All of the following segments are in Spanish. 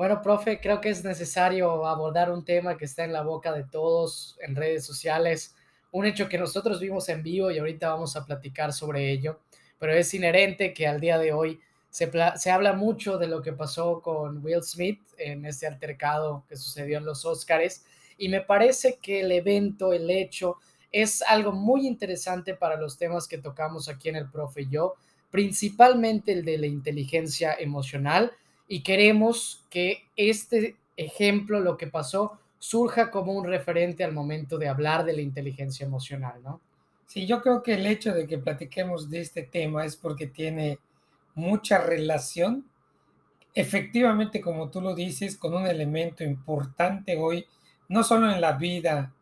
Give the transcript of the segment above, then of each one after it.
Bueno, profe, creo que es necesario abordar un tema que está en la boca de todos en redes sociales, un hecho que nosotros vimos en vivo y ahorita vamos a platicar sobre ello, pero es inherente que al día de hoy se, se habla mucho de lo que pasó con Will Smith en este altercado que sucedió en los Oscars y me parece que el evento, el hecho, es algo muy interesante para los temas que tocamos aquí en el profe y yo, principalmente el de la inteligencia emocional y queremos que este ejemplo, lo que pasó, surja como un referente al momento de hablar de la inteligencia emocional, ¿no? Sí, yo creo que el hecho de que platiquemos de este tema es porque tiene mucha relación, efectivamente, como tú lo dices, con un elemento importante hoy, no solo en la vida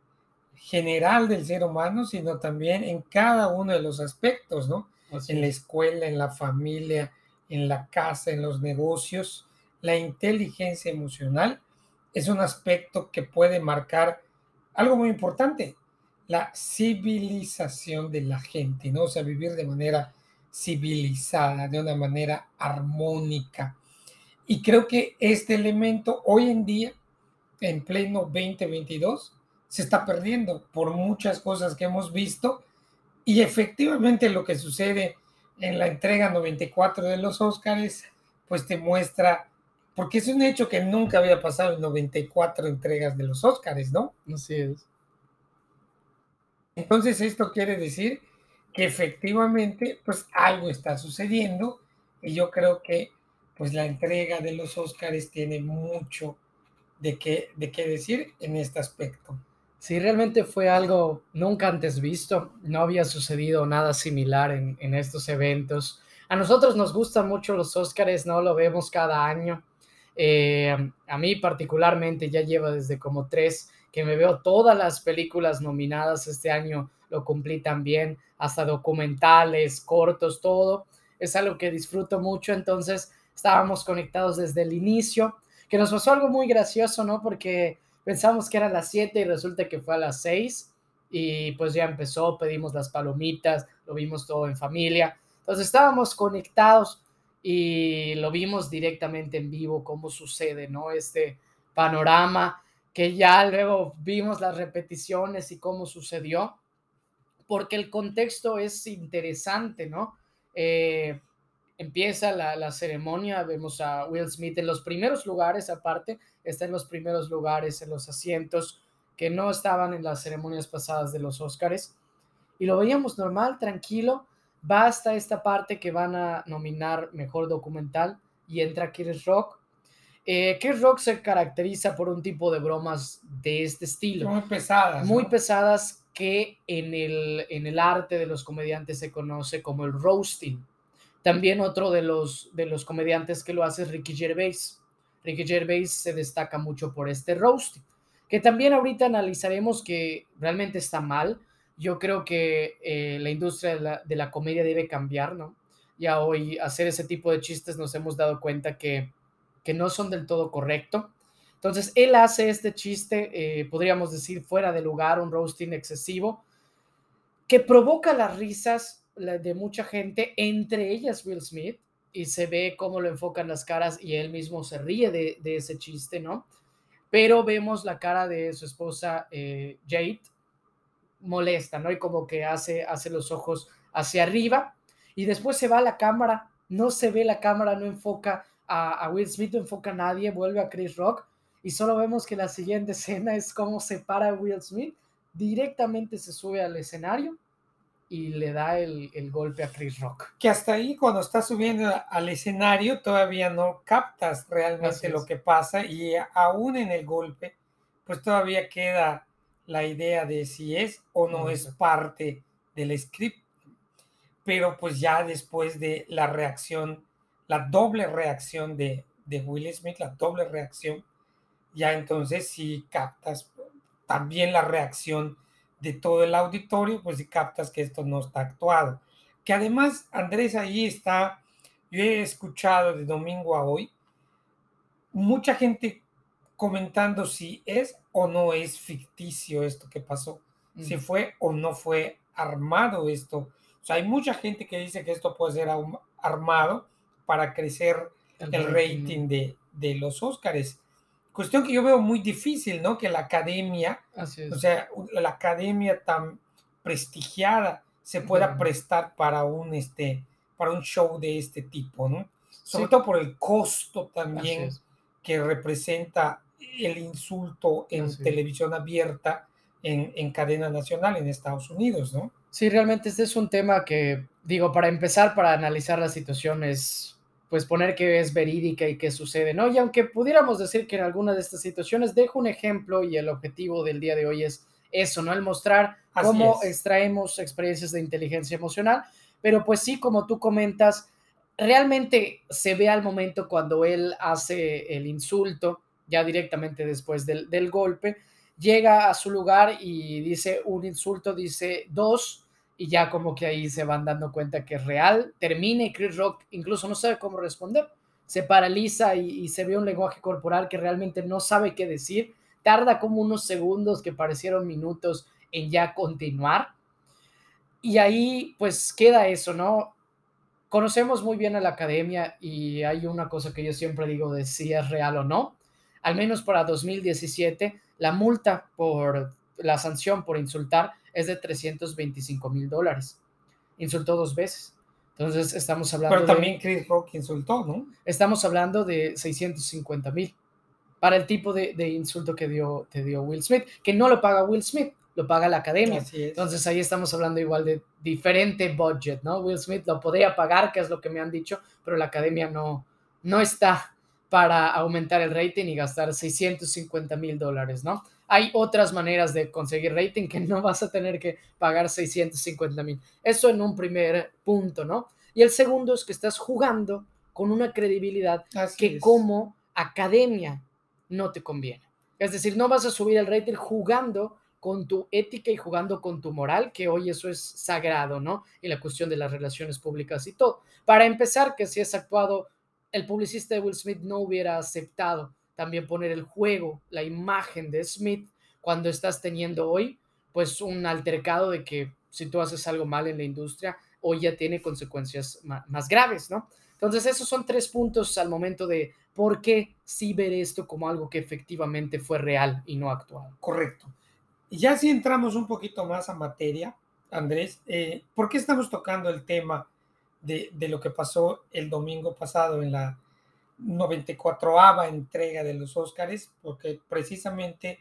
general del ser humano, sino también en cada uno de los aspectos, ¿no? en la escuela, en la familia, en la casa, en los negocios. La inteligencia emocional es un aspecto que puede marcar algo muy importante, la civilización de la gente, ¿no? O sea, vivir de manera civilizada, de una manera armónica. Y creo que este elemento hoy en día, en pleno 2022, se está perdiendo por muchas cosas que hemos visto y efectivamente lo que sucede en la entrega 94 de los Óscares, pues te muestra, porque es un hecho que nunca había pasado en 94 entregas de los Óscares, ¿no? Así es. Entonces esto quiere decir que efectivamente, pues algo está sucediendo y yo creo que pues la entrega de los Óscares tiene mucho de qué, de qué decir en este aspecto. Sí, realmente fue algo nunca antes visto. No había sucedido nada similar en, estos eventos. A nosotros nos gustan mucho los Óscares, ¿no? Lo vemos cada año. Eh, a mí particularmente ya lleva desde como tres que me veo todas las películas nominadas este año, lo cumplí también, hasta documentales, cortos, todo. Es algo que disfruto mucho, entonces estábamos conectados desde el inicio, que nos pasó algo muy gracioso, ¿no? Porque pensamos que era las 7 y resulta que fue a las 6 y pues ya empezó, pedimos las palomitas, lo vimos todo en familia. Entonces estábamos conectados y lo vimos directamente en vivo cómo sucede, ¿no? Este panorama que ya luego vimos las repeticiones y cómo sucedió, porque el contexto es interesante, ¿no? Eh, empieza la, ceremonia, vemos a Will Smith en los primeros lugares, aparte, está en los primeros lugares, en los asientos que no estaban en las ceremonias pasadas de los Oscars. Y lo veíamos normal, tranquilo, va hasta esta parte que van a nominar mejor documental y entra Chris Rock. Eh, Chris Rock se caracteriza por un tipo de bromas de este estilo. Muy pesadas. Muy pesadas que en el, en el arte de los comediantes se conoce como el roasting también otro de los, de los comediantes que lo hace es Ricky Gervais. Ricky Gervais se destaca mucho por este roasting, que también ahorita analizaremos que realmente está mal. Yo creo que eh, la industria de la, comedia debe cambiar, ¿no? Ya hoy hacer ese tipo de chistes nos hemos dado cuenta que, que no son del todo correcto. Entonces, él hace este chiste, eh, podríamos decir, fuera de lugar, un roasting excesivo, que provoca las risas de mucha gente, entre ellas Will Smith, y se ve cómo lo enfocan las caras y él mismo se ríe de, ese chiste, ¿no? Pero vemos la cara de su esposa eh, Jade molesta, ¿no? Y como que hace, hace los ojos hacia arriba y después se va a la cámara, no se ve la cámara, no enfoca a, a Will Smith, no enfoca a nadie, vuelve a Chris Rock y solo vemos que la siguiente escena es cómo se para Will Smith, directamente se sube al escenario y le da el, golpe a Chris Rock. Que hasta ahí cuando estás subiendo al escenario todavía no captas realmente lo que pasa y aún en el golpe pues todavía queda la idea de si es o no es parte del script. Pero pues ya después de la reacción, la doble reacción de, de Will Smith, la doble reacción, ya entonces si captas también la reacción de todo el auditorio, pues si captas que esto no está actuado. Que además, Andrés, ahí está, yo he escuchado de domingo a hoy, mucha gente comentando si es o no es ficticio esto que pasó, si mm. fue o no fue armado esto. O sea, hay mucha gente que dice que esto puede ser armado para crecer el, rating de, de los Óscares. Cuestión que yo veo muy difícil, ¿no? Que la academia, o sea, la academia tan prestigiada se pueda prestar para un, este, para un show de este tipo, ¿no? Sobre todo por el costo también que representa el insulto en televisión abierta en, en, cadena nacional en Estados Unidos, ¿no? Sí, realmente este es un tema que, digo, para empezar, para analizar la situación es pues poner que es verídica y que sucede, ¿no? Y aunque pudiéramos decir que en alguna de estas situaciones, dejo un ejemplo y el objetivo del día de hoy es eso, ¿no? El mostrar cómo extraemos experiencias de inteligencia emocional, pero pues sí, como tú comentas, realmente se ve al momento cuando él hace el insulto, ya directamente después del, del golpe, llega a su lugar y dice un insulto, dice dos, y ya como que ahí se van dando cuenta que es real, termina y Chris Rock incluso no sabe cómo responder, se paraliza y, se ve un lenguaje corporal que realmente no sabe qué decir, tarda como unos segundos que parecieron minutos en ya continuar y ahí pues queda eso, ¿no? Conocemos muy bien a la academia y hay una cosa que yo siempre digo de si es real o no, al menos para 2017, la multa por la sanción por insultar es de 325 mil dólares. Insultó dos veces. Entonces estamos hablando. Pero también Chris Rock insultó, ¿no? Estamos hablando de 650 mil para el tipo de, insulto que dio, dio Will Smith, que no lo paga Will Smith, lo paga la academia. Entonces ahí estamos hablando igual de diferente budget, ¿no? Will Smith lo podría pagar, que es lo que me han dicho, pero la academia no, no está para aumentar el rating y gastar 650 mil dólares, ¿no? Hay otras maneras de conseguir rating que no vas a tener que pagar 650 mil. Eso en un primer punto, ¿no? Y el segundo es que estás jugando con una credibilidad que como academia no te conviene. Es decir, no vas a subir el rating jugando con tu ética y jugando con tu moral, que hoy eso es sagrado, ¿no? Y la cuestión de las relaciones públicas y todo. Para empezar, que si es actuado, el publicista de Will Smith no hubiera aceptado también poner el juego, la imagen de Smith cuando estás teniendo hoy, pues un altercado de que si tú haces algo mal en la industria, hoy ya tiene consecuencias más, graves, ¿no? Entonces, esos son tres puntos al momento de por qué sí ver esto como algo que efectivamente fue real y no actual. Correcto. Ya si entramos un poquito más a materia, Andrés, eh, ¿por qué estamos tocando el tema de, de, lo que pasó el domingo pasado en la 94ava entrega de los Óscares, porque precisamente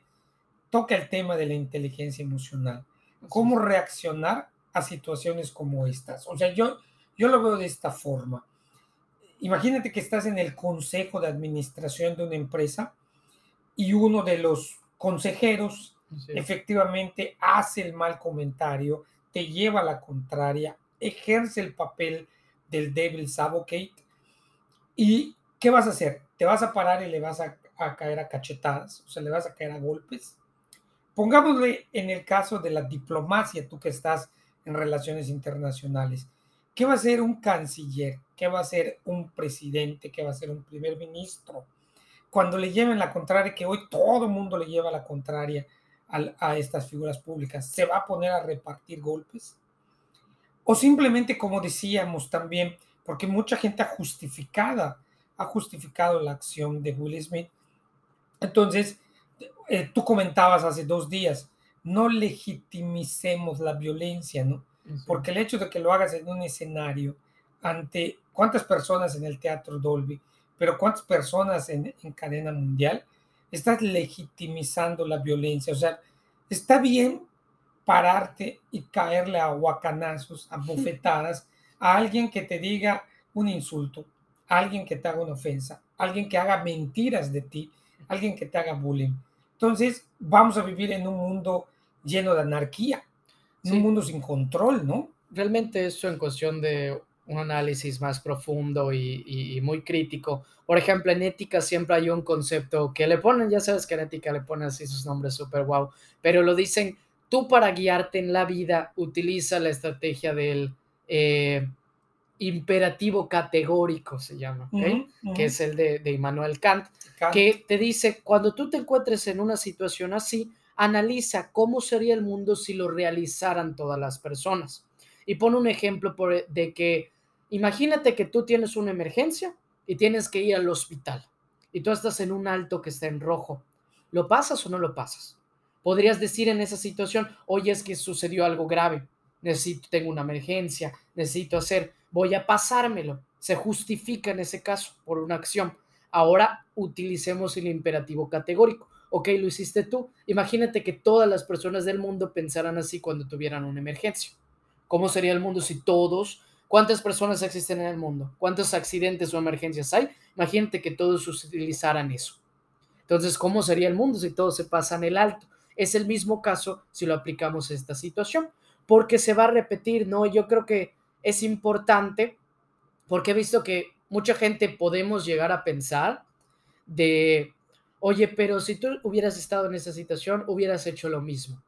toca el tema de la inteligencia emocional. Cómo reaccionar a situaciones como estas. O sea, yo, yo lo veo de esta forma. Imagínate que estás en el consejo de administración de una empresa y uno de los consejeros efectivamente hace el mal comentario, te lleva a la contraria, ejerce el papel del devil's advocate y ¿qué vas a hacer? ¿Te vas a parar y le vas a, caer a cachetadas? O sea, le vas a caer a golpes. Pongámosle en el caso de la diplomacia, tú que estás en relaciones internacionales. ¿Qué va a ser un canciller? ¿Qué va a ser un presidente? ¿Qué va a ser un primer ministro? Cuando le lleven la contraria, que hoy todo el mundo le lleva la contraria a, a estas figuras públicas, ¿se va a poner a repartir golpes? O simplemente, como decíamos también, porque mucha gente ha justificado ha justificado la acción de Will Smith. Entonces, eh, tú comentabas hace dos días, no legitimicemos la violencia, ¿no? Porque el hecho de que lo hagas en un escenario ante cuántas personas en el Teatro Dolby, pero cuántas personas en, en cadena mundial, estás legitimizando la violencia. O sea, está bien pararte y caerle a guacanazos, a bofetadas a alguien que te diga un insulto, alguien que te haga una ofensa, alguien que haga mentiras de ti, alguien que te haga bullying. Entonces, vamos a vivir en un mundo lleno de anarquía, un mundo sin control, ¿no? Realmente eso en cuestión de un análisis más profundo y, muy crítico. Por ejemplo, en ética siempre hay un concepto que le ponen, ya sabes que en ética le ponen así sus nombres súper guau, pero lo dicen, tú para guiarte en la vida utiliza la estrategia del eh, imperativo categórico, se llama, que es el de, de Immanuel Kant, que te dice, cuando tú te encuentres en una situación así, analiza cómo sería el mundo si lo realizaran todas las personas. Y pone un ejemplo por, de que Imagínate que tú tienes una emergencia y tienes que ir al hospital y tú estás en un alto que está en rojo. ¿Lo pasas o no lo pasas? Podrías decir en esa situación, oye, es que sucedió algo grave, necesito, tengo una emergencia, necesito hacer, voy a pasármelo. Se justifica en ese caso por una acción. Ahora utilicemos el imperativo categórico. Ok, lo hiciste tú. Imagínate que todas las personas del mundo pensaran así cuando tuvieran una emergencia. ¿Cómo sería el mundo si todos ¿Cuántas personas existen en el mundo? ¿Cuántos accidentes o emergencias hay? Imagínate que todos utilizaran eso. Entonces, ¿cómo sería el mundo si todos se pasan el alto? Es el mismo caso si lo aplicamos a esta situación, porque se va a repetir, ¿no? Yo creo que es importante, porque he visto que mucha gente podemos llegar a pensar de, oye, pero si tú hubieras estado en esa situación, hubieras hecho lo mismo.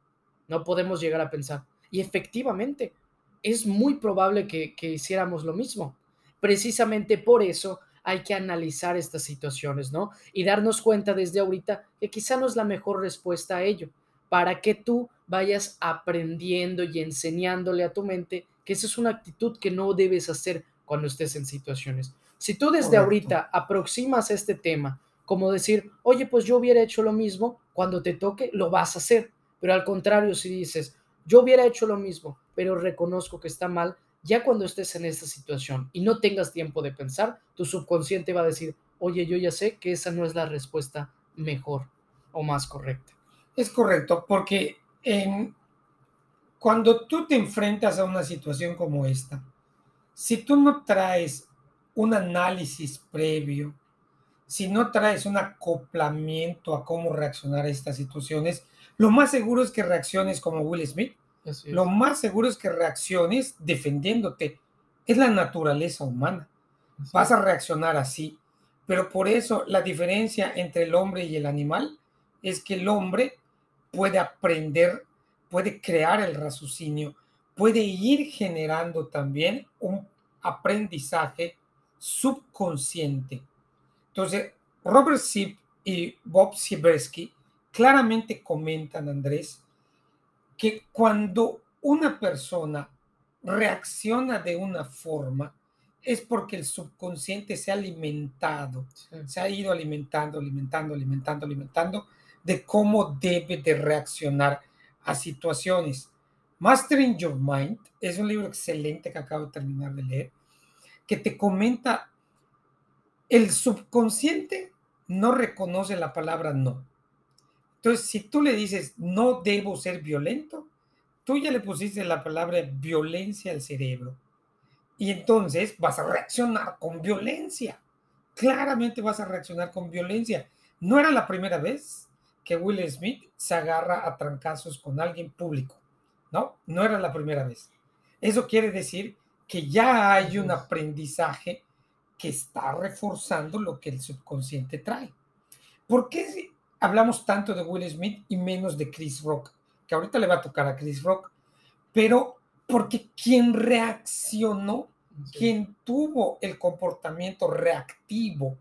No podemos llegar a pensar. Y efectivamente, es muy probable que, hiciéramos lo mismo. Precisamente por eso hay que analizar estas situaciones, ¿no? Y darnos cuenta desde ahorita que quizá no es la mejor respuesta a ello, para que tú vayas aprendiendo y enseñándole a tu mente que esa es una actitud que no debes hacer cuando estés en situaciones. Si tú desde ahorita aproximas este tema como decir, oye, pues yo hubiera hecho lo mismo, cuando te toque, lo vas a hacer. Pero al contrario, si dices, yo hubiera hecho lo mismo, pero reconozco que está mal. Ya cuando estés en esta situación y no tengas tiempo de pensar, tu subconsciente va a decir, oye, yo ya sé que esa no es la respuesta mejor o más correcta. Es correcto, porque cuando tú te enfrentas a una situación como esta, si tú no traes un análisis previo, si no traes un acoplamiento a cómo reaccionar a estas situaciones, lo más seguro es que reacciones como Will Smith. Lo más seguro es que reacciones defendiéndote. Es la naturaleza humana. Vas a reaccionar así. Pero por eso la diferencia entre el hombre y el animal es que el hombre puede aprender, puede crear el raciocinio, puede ir generando también un aprendizaje subconsciente. Entonces, Robert Sipp y Bob Sieberski claramente comentan, Andrés, que cuando una persona reacciona de una forma, es porque el subconsciente se ha alimentado, se ha ido alimentando, alimentando, alimentando, alimentando de cómo debe de reaccionar a situaciones. Mastering Your Mind es un libro excelente que acabo de terminar de leer, que te comenta, el subconsciente no reconoce la palabra no. Entonces, si tú le dices, no debo ser violento, tú ya le pusiste la palabra violencia al cerebro. Y entonces vas a reaccionar con violencia. Claramente vas a reaccionar con violencia. No era la primera vez que Will Smith se agarra a trancazos con alguien público. No, no era la primera vez. Eso quiere decir que ya hay un aprendizaje que está reforzando lo que el subconsciente trae. ¿Por qué hablamos tanto de Will Smith y menos de Chris Rock, que ahorita le va a tocar a Chris Rock, pero porque quien reaccionó, quien tuvo el comportamiento reactivo,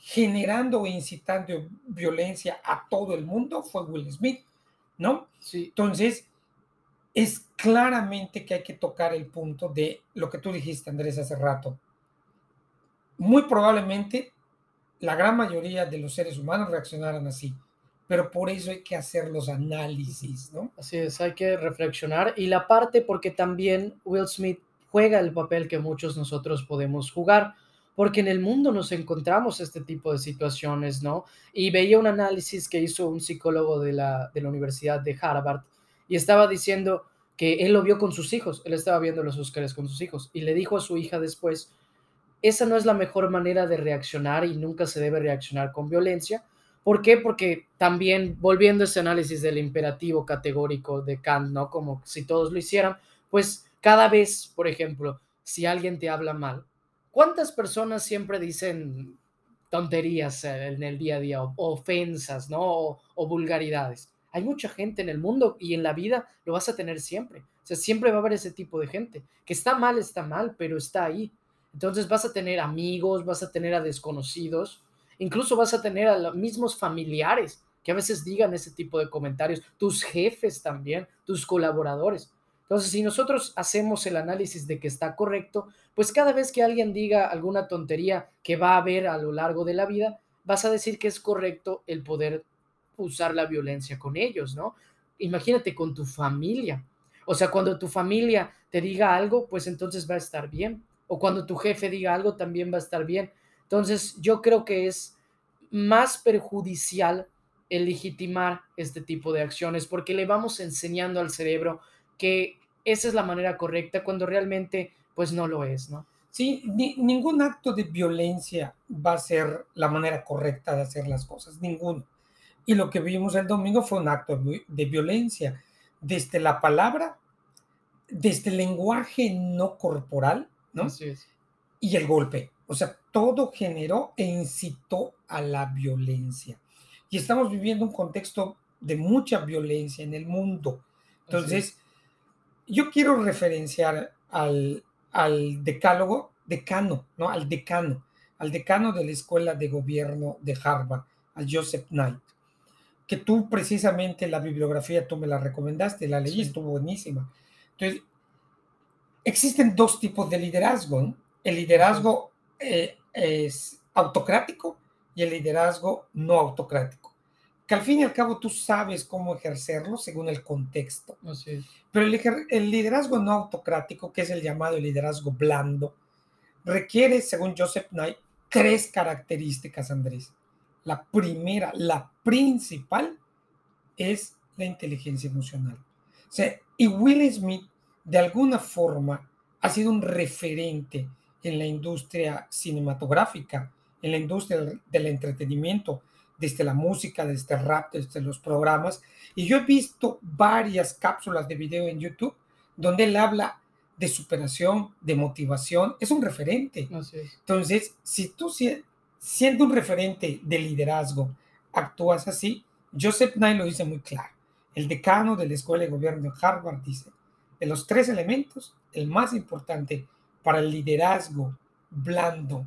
generando e incitando violencia a todo el mundo, fue Will Smith, ¿no? Sí. Entonces, es claramente que hay que tocar el punto de lo que tú dijiste, Andrés, hace rato. Muy probablemente la gran mayoría de los seres humanos reaccionaran así. Pero por eso hay que hacer los análisis, ¿no? Así es, hay que reflexionar. Y la parte porque también Will Smith juega el papel que muchos nosotros podemos jugar, porque en el mundo nos encontramos este tipo de situaciones, ¿no? Y veía un análisis que hizo un psicólogo de la, de la Universidad de Harvard y estaba diciendo que él lo vio con sus hijos, él estaba viendo los Óscares con sus hijos y le dijo a su hija después, esa no es la mejor manera de reaccionar y nunca se debe reaccionar con violencia. ¿Por qué? Porque también, volviendo a ese análisis del imperativo categórico de Kant, ¿no? Como si todos lo hicieran, pues cada vez, por ejemplo, si alguien te habla mal. ¿Cuántas personas siempre dicen tonterías en el día a día, o, ofensas, ¿no? O, vulgaridades. Hay mucha gente en el mundo y en la vida lo vas a tener siempre. O sea, siempre va a haber ese tipo de gente. Que está mal, está mal, pero está ahí. Entonces vas a tener amigos, vas a tener a desconocidos, incluso vas a tener a los mismos familiares que a veces digan ese tipo de comentarios, tus jefes también, tus colaboradores. Entonces, si nosotros hacemos el análisis de que está correcto, pues cada vez que alguien diga alguna tontería que va a haber a lo largo de la vida, vas a decir que es correcto el poder usar la violencia con ellos, ¿no? Imagínate con tu familia. O sea, cuando tu familia te diga algo, pues entonces va a estar bien. O cuando tu jefe diga algo, también va a estar bien. Entonces, yo creo que es más perjudicial el legitimar este tipo de acciones porque le vamos enseñando al cerebro que esa es la manera correcta cuando realmente pues no lo es, ¿no? Sí, ningún acto de violencia va a ser la manera correcta de hacer las cosas, ninguno. Y lo que vimos el domingo fue un acto de violencia, desde la palabra, desde el lenguaje no corporal, ¿no? Y el golpe. O sea, todo generó e incitó a la violencia. Y estamos viviendo un contexto de mucha violencia en el mundo. Entonces, yo quiero referenciar al, al decálogo, decano, ¿no? Al decano, al decano de la Escuela de Gobierno de Harvard, a Joseph Knight, que tú precisamente la bibliografía, tú me la recomendaste, la leí, estuvo buenísima. Entonces, existen dos tipos de liderazgo, El liderazgo eh, es autocrático y el liderazgo no autocrático que al fin y al cabo tú sabes cómo ejercerlo según el contexto. Pero el, liderazgo no autocrático, que es el llamado liderazgo blando, requiere, según Joseph Knight, tres características, Andrés. La primera, la principal, es la inteligencia emocional. O sea, y Will Smith, de alguna forma, ha sido un referente en la industria cinematográfica, en la industria del entretenimiento, desde la música, desde el rap, desde los programas. Y yo he visto varias cápsulas de video en YouTube donde él habla de superación, de motivación. Es un referente. Entonces, si tú siendo un referente de liderazgo actúas así, Joseph Nye lo dice muy claro. El decano de la Escuela de Gobierno de Harvard dice, de los tres elementos, el más importante para el liderazgo blando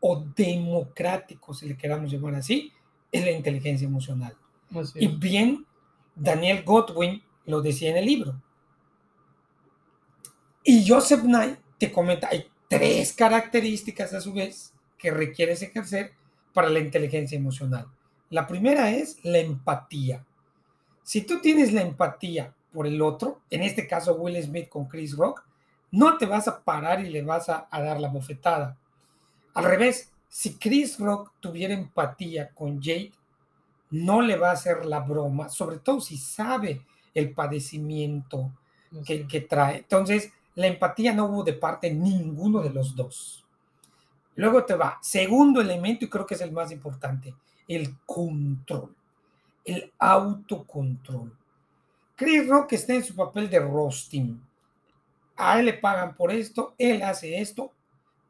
o democrático, si le queramos llamar así, es la inteligencia emocional. Y bien, Daniel Godwin lo decía en el libro. Y Joseph Knight te comenta, hay tres características a su vez que requieres ejercer para la inteligencia emocional. La primera es la empatía. Si tú tienes la empatía por el otro, en este caso Will Smith con Chris Rock, no te vas a parar y le vas a, a dar la bofetada. Al revés, si Chris Rock tuviera empatía con Jade, no le va a hacer la broma, sobre todo si sabe el padecimiento que, que, trae. Entonces, la empatía no hubo de parte ninguno de los dos. Luego te va, segundo elemento, y creo que es el más importante, el control, el autocontrol. Chris Rock está en su papel de roasting. A él le pagan por esto, él hace esto,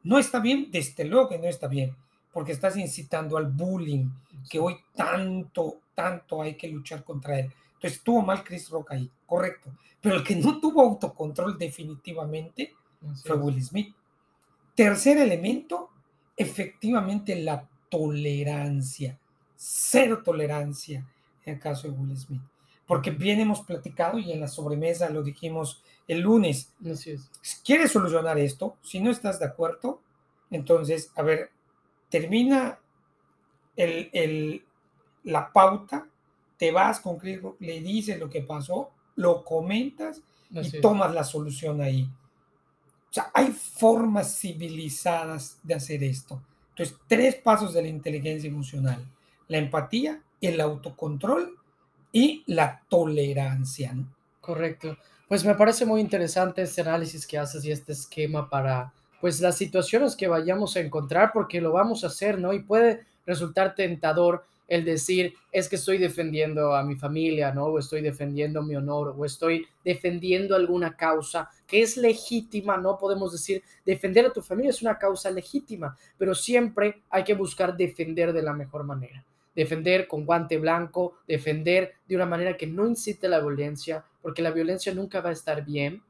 no está bien, desde luego que no está bien, porque estás incitando al bullying, que hoy tanto, tanto hay que luchar contra él. Entonces estuvo mal Chris Rock ahí, correcto. Pero el que no tuvo autocontrol definitivamente fue Will Smith. Tercer elemento, efectivamente la tolerancia. Cero tolerancia en el caso de Will Smith. Porque bien hemos platicado y en la sobremesa lo dijimos el lunes. Así ¿Quieres solucionar esto? Si no estás de acuerdo, entonces, a ver, termina el, la pauta, te vas con Chris le dices lo que pasó, lo comentas y tomas la solución ahí. O sea, hay formas civilizadas de hacer esto. Entonces, tres pasos de la inteligencia emocional. La empatía, el autocontrol y la tolerancia. Correcto. Pues me parece muy interesante este análisis que haces y este esquema para pues las situaciones que vayamos a encontrar porque lo vamos a hacer, ¿no? Y puede resultar tentador el decir es que estoy defendiendo a mi familia, ¿no? O estoy defendiendo mi honor, o estoy defendiendo alguna causa que es legítima, no podemos decir defender a tu familia es una causa legítima, pero siempre hay que buscar defender de la mejor manera. Defender con guante blanco, defender de una manera que no incite la violencia, porque la violencia nunca va a estar bien.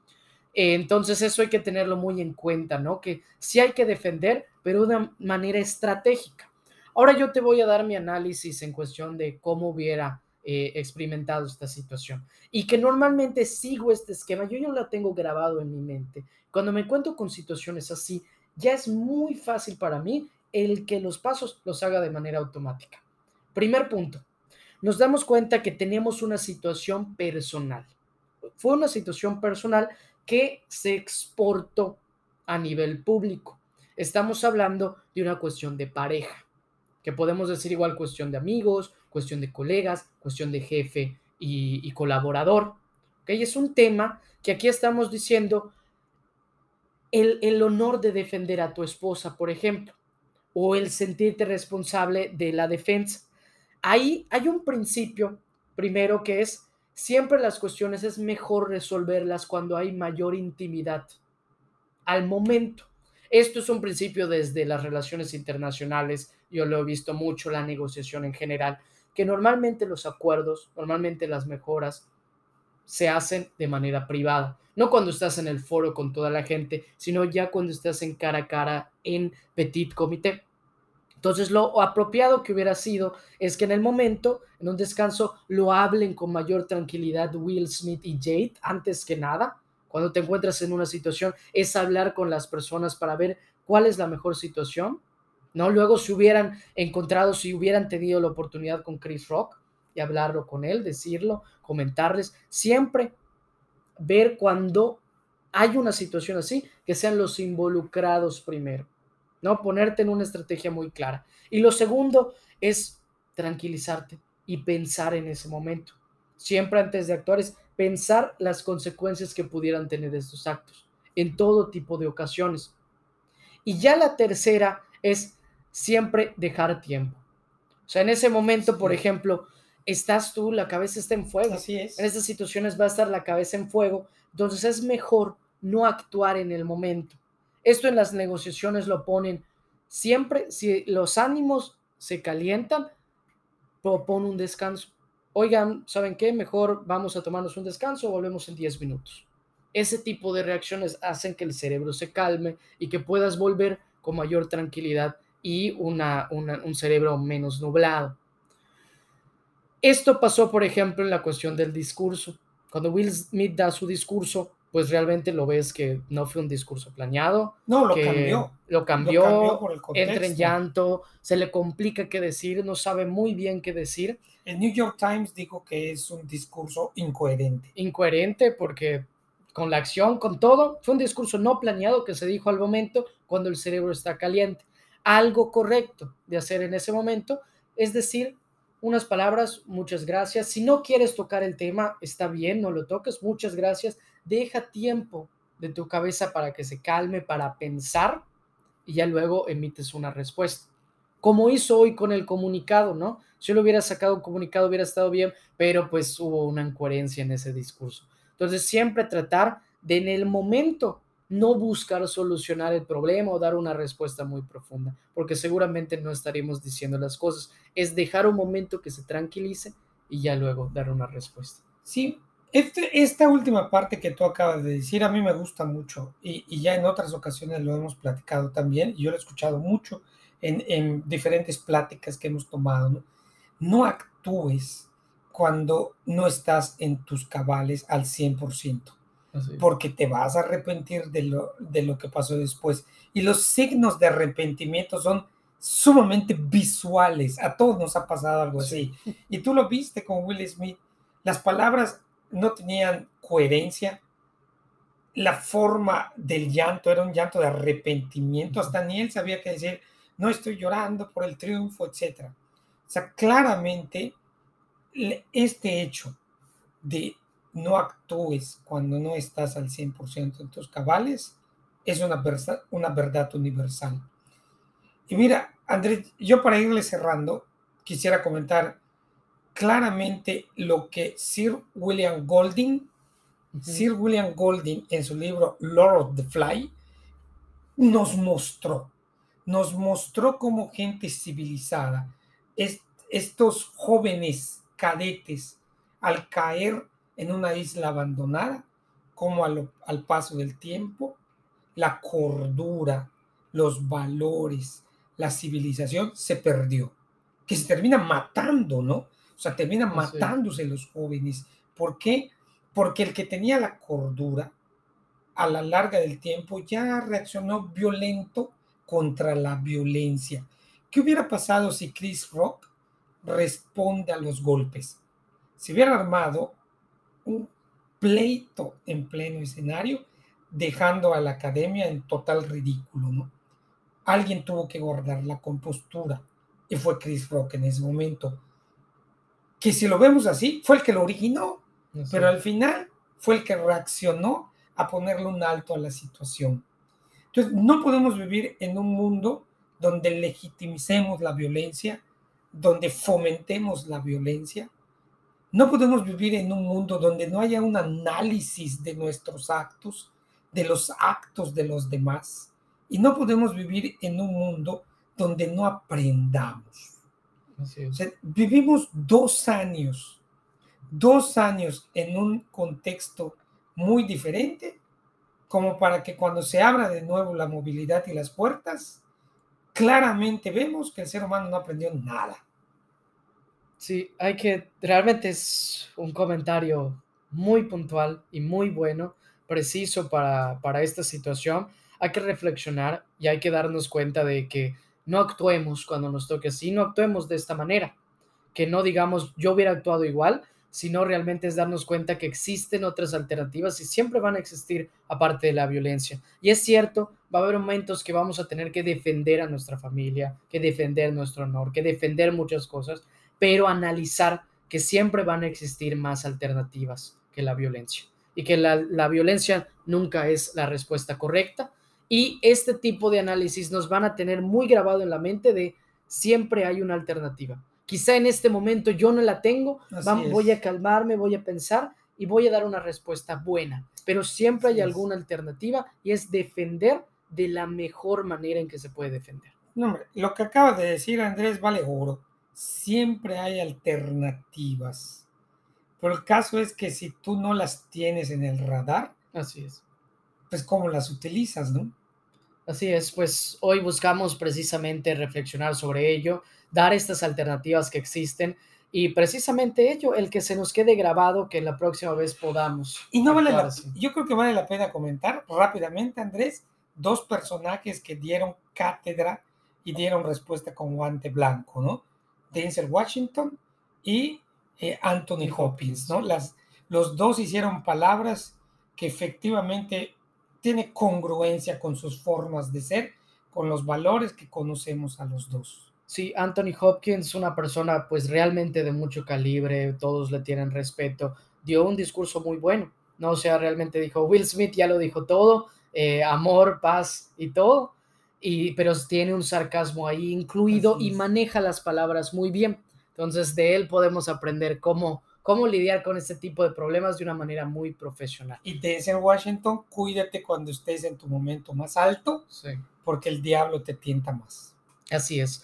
Entonces eso hay que tenerlo muy en cuenta, ¿no? Que sí hay que defender, pero de una manera estratégica. Ahora yo te voy a dar mi análisis en cuestión de cómo hubiera eh, experimentado esta situación y que normalmente sigo este esquema, yo ya lo tengo grabado en mi mente. Cuando me encuentro con situaciones así, ya es muy fácil para mí el que los pasos los haga de manera automática. Primer punto, nos damos cuenta que tenemos una situación personal. Fue una situación personal que se exportó a nivel público. Estamos hablando de una cuestión de pareja que podemos decir igual cuestión de amigos, cuestión de colegas, cuestión de jefe y, colaborador. ¿okay? Es un tema que aquí estamos diciendo el, el honor de defender a tu esposa, por ejemplo, o el sentirte responsable de la defensa. Ahí hay un principio, primero, que es siempre las cuestiones es mejor resolverlas cuando hay mayor intimidad al momento. Esto es un principio desde las relaciones internacionales, yo lo he visto mucho, la negociación en general, que normalmente los acuerdos, normalmente las mejoras se hacen de manera privada, no cuando estás en el foro con toda la gente, sino ya cuando estás en cara a cara en petit comité. Entonces, lo apropiado que hubiera sido es que en el momento, en un descanso, lo hablen con mayor tranquilidad Will Smith y Jade, antes que nada, cuando te encuentras en una situación, es hablar con las personas para ver cuál es la mejor situación, ¿no? Luego si hubieran encontrado, si hubieran tenido la oportunidad con Chris Rock y hablarlo con él, decirlo, comentarles, siempre ver cuando hay una situación así, que sean los involucrados primero, ¿no? Ponerte en una estrategia muy clara. Y lo segundo es tranquilizarte y pensar en ese momento. Siempre antes de actuar es pensar las consecuencias que pudieran tener estos actos en todo tipo de ocasiones. Y ya la tercera es siempre dejar tiempo. O sea, en ese momento, por ejemplo, estás tú, la cabeza está en fuego. Así es. En estas situaciones va a estar la cabeza en fuego. Entonces es mejor no actuar en el momento. Esto en las negociaciones lo ponen siempre, si los ánimos se calientan, propone un descanso oigan, ¿saben qué? Mejor vamos a tomarnos un descanso, volvemos en 10 minutos. Ese tipo de reacciones hacen que el cerebro se calme y que puedas volver con mayor tranquilidad y una, un cerebro menos nublado. Esto pasó, por ejemplo, en la cuestión del discurso. Cuando Will Smith da su discurso, pues realmente lo ves que no fue un discurso planeado. No, lo cambió. Lo cambió, entra en llanto, se le complica qué decir, no sabe muy bien qué decir. El New York Times dijo que es un discurso incoherente. Incoherente porque con la acción, con todo, fue un discurso no planeado que se dijo al momento cuando el cerebro está caliente. Algo correcto de hacer en ese momento es decir unas palabras, muchas gracias. Si no quieres tocar el tema, está bien, no lo toques, muchas gracias deja tiempo de tu cabeza para que se calme, para pensar y ya luego emites una respuesta. Como hizo hoy con el comunicado, ¿no? Si lo hubiera sacado un comunicado hubiera estado bien, pero pues hubo una incoherencia en ese discurso. Entonces siempre tratar de en el momento no buscar solucionar el problema o dar una respuesta muy profunda, porque seguramente no estaríamos diciendo las cosas. Es dejar un momento que se tranquilice y ya luego dar una respuesta. Sí, este, esta última parte que tú acabas de decir a mí me gusta mucho y, ya en otras ocasiones lo hemos platicado también y yo lo he escuchado mucho en, diferentes pláticas que hemos tomado. ¿no? no actúes cuando no estás en tus cabales al 100%, porque te vas a arrepentir de lo, de lo que pasó después. Y los signos de arrepentimiento son sumamente visuales. A todos nos ha pasado algo así. Y tú lo viste con Will Smith. Las palabras no tenían coherencia. La forma del llanto era un llanto de arrepentimiento. Hasta ni él sabía qué decir, no estoy llorando por el triunfo, etc. O sea, claramente este hecho de no actúes cuando no estás al 100% en tus cabales es una, una verdad universal. Y mira, Andrés, yo para irle cerrando, quisiera comentar claramente lo que Sir William Golding, Sir William Golding en su libro Lord of the Fly, nos mostró, nos mostró como gente civilizada, estos jóvenes cadetes al caer en una isla abandonada, como al, al paso del tiempo, la cordura, los valores, la civilización se perdió, que se termina matando, ¿no? O sea, termina matándose los jóvenes. ¿Por qué? Porque el que tenía la cordura a la larga del tiempo ya reaccionó violento contra la violencia. ¿Qué hubiera pasado si Chris Rock responde a los golpes? Si hubiera armado un pleito en pleno escenario, dejando a la academia en total ridículo, ¿no? Alguien tuvo que guardar la compostura y fue Chris Rock en ese momento. Que si lo vemos así, fue el que lo originó, pero al final fue el que reaccionó a ponerle un alto a la situación. Entonces, no podemos vivir en un mundo donde legitimicemos la violencia, donde fomentemos la violencia. No podemos vivir en un mundo donde no haya un análisis de nuestros actos, de los actos de los demás. Y no podemos vivir en un mundo donde no aprendamos. Vivimos dos años, dos años en un contexto muy diferente, como para que cuando se abra de nuevo la movilidad y las puertas, claramente vemos que el ser humano no aprendió nada. Sí, hay que, realmente es un comentario muy puntual y muy bueno, preciso para, para esta situación hay que reflexionar y hay que darnos cuenta de que no actuemos cuando nos toque así, no actuemos de esta manera, que no digamos yo hubiera actuado igual, sino realmente es darnos cuenta que existen otras alternativas y siempre van a existir aparte de la violencia. Y es cierto, va a haber momentos que vamos a tener que defender a nuestra familia, que defender nuestro honor, que defender muchas cosas, pero analizar que siempre van a existir más alternativas que la violencia y que la, la violencia nunca es la respuesta correcta y este tipo de análisis nos van a tener muy grabado en la mente de siempre hay una alternativa. Quizá en este momento yo no la tengo, voy a calmarme, voy a pensar y voy a dar una respuesta buena, pero siempre hay alguna alternativa y es defender de la mejor manera en que se puede defender. No, hombre, lo que acaba de decir Andrés vale oro. Siempre hay alternativas. Pero el caso es que si tú no las tienes en el radar, así es pues cómo las utilizas, ¿no? Así es, pues hoy buscamos precisamente reflexionar sobre ello, dar estas alternativas que existen y precisamente ello, el que se nos quede grabado, que la próxima vez podamos. Y no vale la, yo creo que vale la pena comentar rápidamente, Andrés, dos personajes que dieron cátedra y dieron respuesta con guante blanco, ¿no? Denzel Washington y eh, Anthony Hopkins, ¿no? Las, los dos hicieron palabras que efectivamente tiene congruencia con sus formas de ser, con los valores que conocemos a los dos. Sí, Anthony Hopkins, una persona pues realmente de mucho calibre, todos le tienen respeto, dio un discurso muy bueno, ¿no? O sea, realmente dijo, Will Smith ya lo dijo todo, eh, amor, paz y todo, y, pero tiene un sarcasmo ahí incluido y maneja las palabras muy bien. Entonces, de él podemos aprender cómo cómo lidiar con este tipo de problemas de una manera muy profesional. Y te dice Washington, cuídate cuando estés en tu momento más alto, porque el diablo te tienta más. Así es.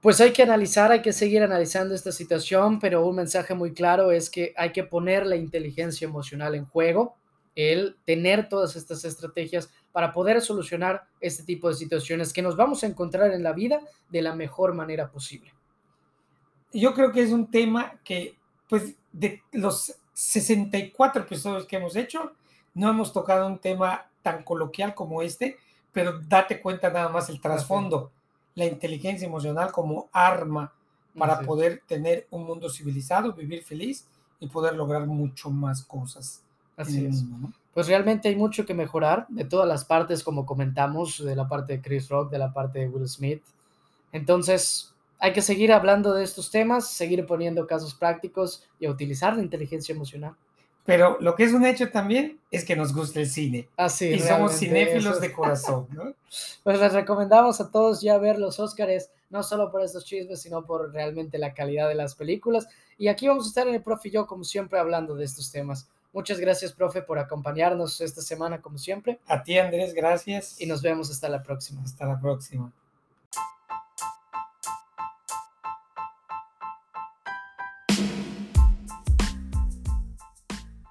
Pues hay que analizar, hay que seguir analizando esta situación, pero un mensaje muy claro es que hay que poner la inteligencia emocional en juego, el tener todas estas estrategias para poder solucionar este tipo de situaciones que nos vamos a encontrar en la vida de la mejor manera posible. Yo creo que es un tema que pues de los 64 episodios que hemos hecho, no hemos tocado un tema tan coloquial como este, pero date cuenta nada más el trasfondo, la inteligencia emocional como arma para poder tener un mundo civilizado, vivir feliz y poder lograr mucho más cosas. Así es. Pues realmente hay mucho que mejorar de todas las partes, como comentamos, de la parte de Chris Rock, de la parte de Will Smith. Entonces, hay que seguir hablando de estos temas, seguir poniendo casos prácticos y a utilizar la inteligencia emocional. Pero lo que es un hecho también es que nos gusta el cine. Así y somos cinéfilos de corazón, ¿no? Pues les recomendamos a todos ya ver los Oscars, no solo por estos chismes, sino por realmente la calidad de las películas. Y aquí vamos a estar en el profe y yo, como siempre, hablando de estos temas. Muchas gracias, profe, por acompañarnos esta semana, como siempre. A ti, Andrés, gracias. Y nos vemos hasta la próxima. Hasta la próxima.